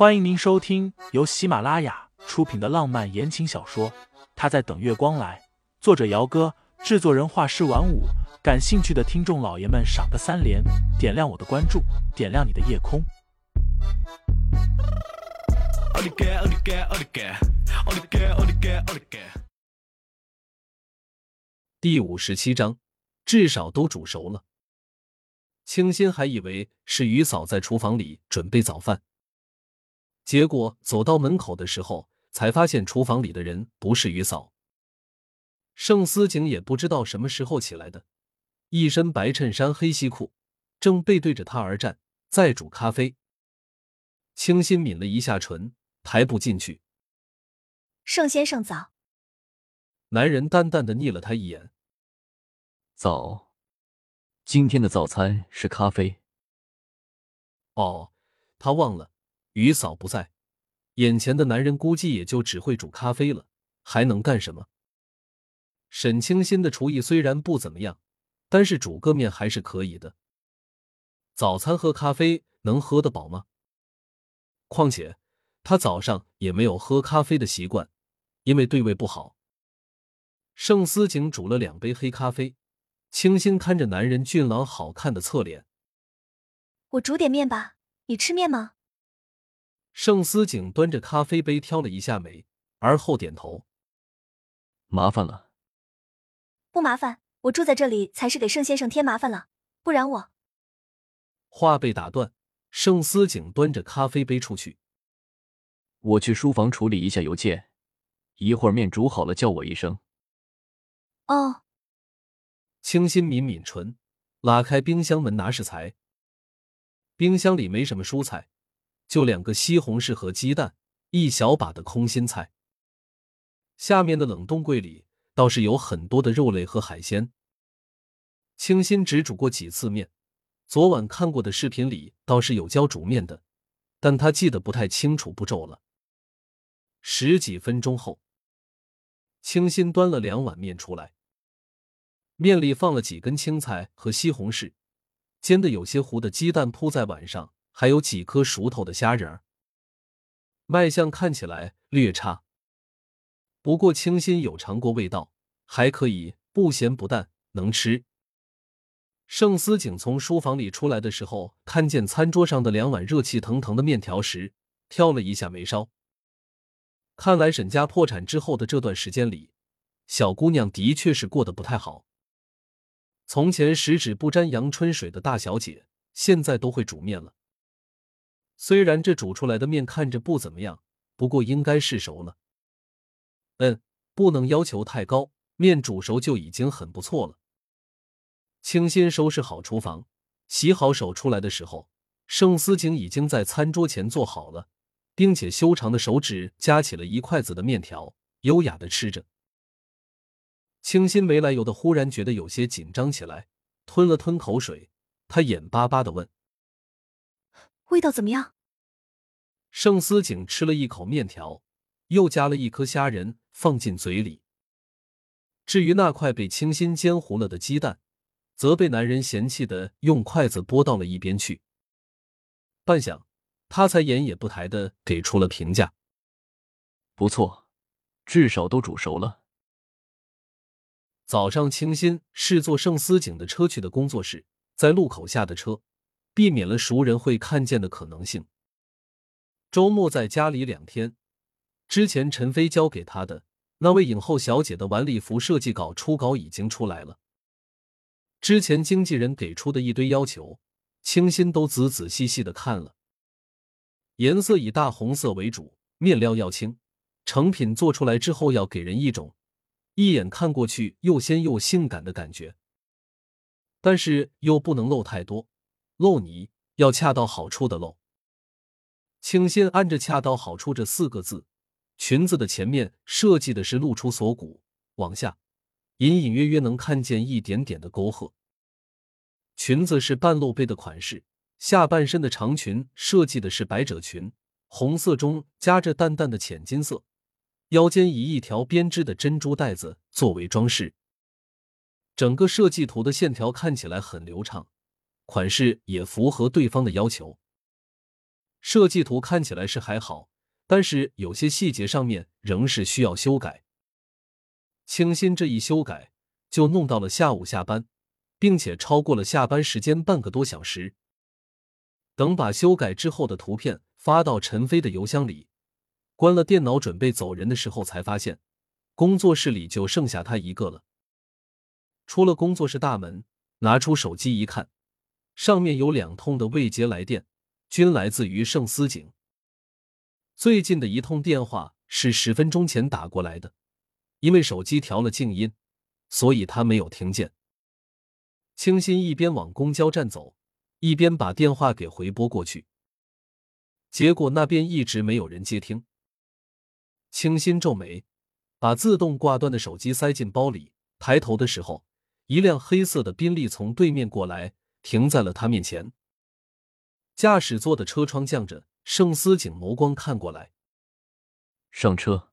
欢迎您收听由喜马拉雅出品的浪漫言情小说《他在等月光来》，作者：姚哥，制作人：画师晚舞。感兴趣的听众老爷们，赏个三连，点亮我的关注，点亮你的夜空。第五十七章，至少都煮熟了。清新还以为是于嫂在厨房里准备早饭。结果走到门口的时候，才发现厨房里的人不是于嫂。盛思景也不知道什么时候起来的，一身白衬衫黑西裤，正背对着他而站，在煮咖啡。清新抿了一下唇，抬步进去。盛先生早。男人淡淡的睨了他一眼。早。今天的早餐是咖啡。哦，他忘了。于嫂不在，眼前的男人估计也就只会煮咖啡了，还能干什么？沈清新的厨艺虽然不怎么样，但是煮个面还是可以的。早餐喝咖啡能喝得饱吗？况且他早上也没有喝咖啡的习惯，因为对胃不好。盛思景煮了两杯黑咖啡，清新看着男人俊朗好看的侧脸，我煮点面吧，你吃面吗？盛思景端着咖啡杯挑了一下眉，而后点头。麻烦了。不麻烦，我住在这里才是给盛先生添麻烦了，不然我……话被打断，盛思景端着咖啡杯出去。我去书房处理一下邮件，一会儿面煮好了叫我一声。哦。清新抿抿唇，拉开冰箱门拿食材。冰箱里没什么蔬菜。就两个西红柿和鸡蛋，一小把的空心菜。下面的冷冻柜里倒是有很多的肉类和海鲜。清新只煮过几次面，昨晚看过的视频里倒是有教煮面的，但他记得不太清楚步骤了。十几分钟后，清新端了两碗面出来，面里放了几根青菜和西红柿，煎的有些糊的鸡蛋铺在碗上。还有几颗熟透的虾仁儿，卖相看起来略差，不过清新有尝过味道，还可以，不咸不淡，能吃。盛思景从书房里出来的时候，看见餐桌上的两碗热气腾腾的面条时，挑了一下眉梢。看来沈家破产之后的这段时间里，小姑娘的确是过得不太好。从前十指不沾阳春水的大小姐，现在都会煮面了。虽然这煮出来的面看着不怎么样，不过应该是熟了。嗯，不能要求太高，面煮熟就已经很不错了。清新收拾好厨房，洗好手出来的时候，盛思景已经在餐桌前坐好了，并且修长的手指夹起了一筷子的面条，优雅的吃着。清新没来由的忽然觉得有些紧张起来，吞了吞口水，他眼巴巴的问。味道怎么样？盛思景吃了一口面条，又夹了一颗虾仁放进嘴里。至于那块被清新煎糊了的鸡蛋，则被男人嫌弃的用筷子拨到了一边去。半晌，他才眼也不抬的给出了评价：“不错，至少都煮熟了。”早上，清新是坐盛思景的车去的工作室，在路口下的车。避免了熟人会看见的可能性。周末在家里两天，之前陈飞交给他的那位影后小姐的晚礼服设计稿初稿已经出来了。之前经纪人给出的一堆要求，清新都仔仔细细的看了。颜色以大红色为主，面料要轻，成品做出来之后要给人一种一眼看过去又鲜又性感的感觉，但是又不能露太多。露泥要恰到好处的露。清新按着“恰到好处”这四个字，裙子的前面设计的是露出锁骨，往下隐隐约约能看见一点点的沟壑。裙子是半露背的款式，下半身的长裙设计的是百褶裙，红色中夹着淡淡的浅金色，腰间以一条编织的珍珠带子作为装饰。整个设计图的线条看起来很流畅。款式也符合对方的要求。设计图看起来是还好，但是有些细节上面仍是需要修改。清新这一修改，就弄到了下午下班，并且超过了下班时间半个多小时。等把修改之后的图片发到陈飞的邮箱里，关了电脑准备走人的时候，才发现工作室里就剩下他一个了。出了工作室大门，拿出手机一看，上面有两通的未接来电，均来自于盛思景。最近的一通电话是十分钟前打过来的，因为手机调了静音，所以他没有听见。清新一边往公交站走，一边把电话给回拨过去，结果那边一直没有人接听。清新皱眉，把自动挂断的手机塞进包里，抬头的时候。一辆黑色的宾利从对面过来，停在了他面前。驾驶座的车窗降着，盛思景眸光看过来，上车。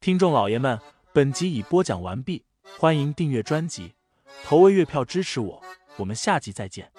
听众老爷们，本集已播讲完毕，欢迎订阅专辑，投喂月票支持我，我们下集再见。